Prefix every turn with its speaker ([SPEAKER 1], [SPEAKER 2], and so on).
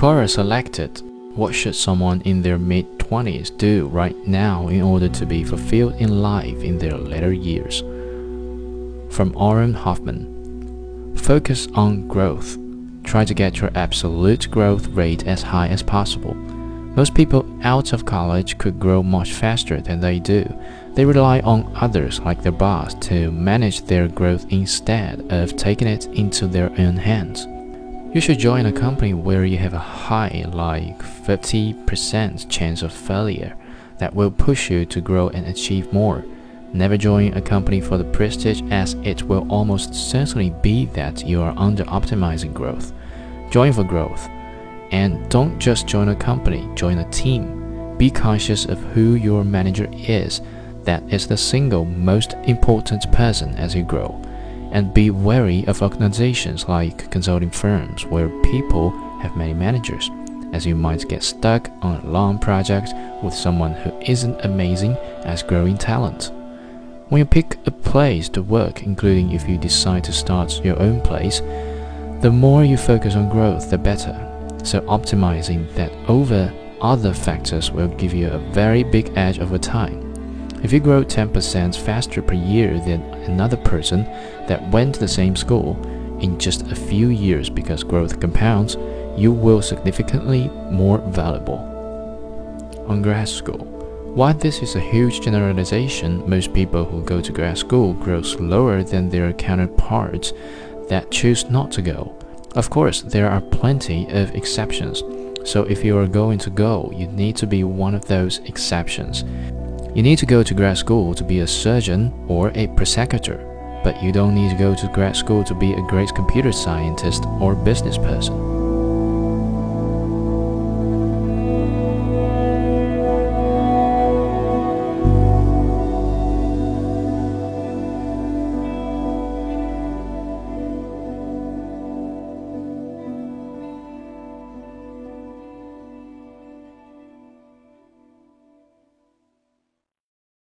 [SPEAKER 1] Quora selected What should someone in their mid 20s do right now in order to be fulfilled in life in their later years? From Aaron Hoffman Focus on growth. Try to get your absolute growth rate as high as possible. Most people out of college could grow much faster than they do. They rely on others like their boss to manage their growth instead of taking it into their own hands. You should join a company where you have a high, like 50% chance of failure, that will push you to grow and achieve more. Never join a company for the prestige, as it will almost certainly be that you are under optimizing growth. Join for growth. And don't just join a company, join a team. Be conscious of who your manager is. That is the single most important person as you grow. And be wary of organizations like consulting firms where people have many managers, as you might get stuck on a long project with someone who isn't amazing as growing talent. When you pick a place to work, including if you decide to start your own place, the more you focus on growth, the better. So optimizing that over other factors will give you a very big edge over time. If you grow 10% faster per year than another person that went to the same school in just a few years because growth compounds, you will significantly more valuable. On grad school. While this is a huge generalization, most people who go to grad school grow slower than their counterparts that choose not to go. Of course, there are plenty of exceptions. So if you are going to go, you need to be one of those exceptions. You need to go to grad school to be a surgeon or a prosecutor, but you don't need to go to grad school to be a great computer scientist or business person.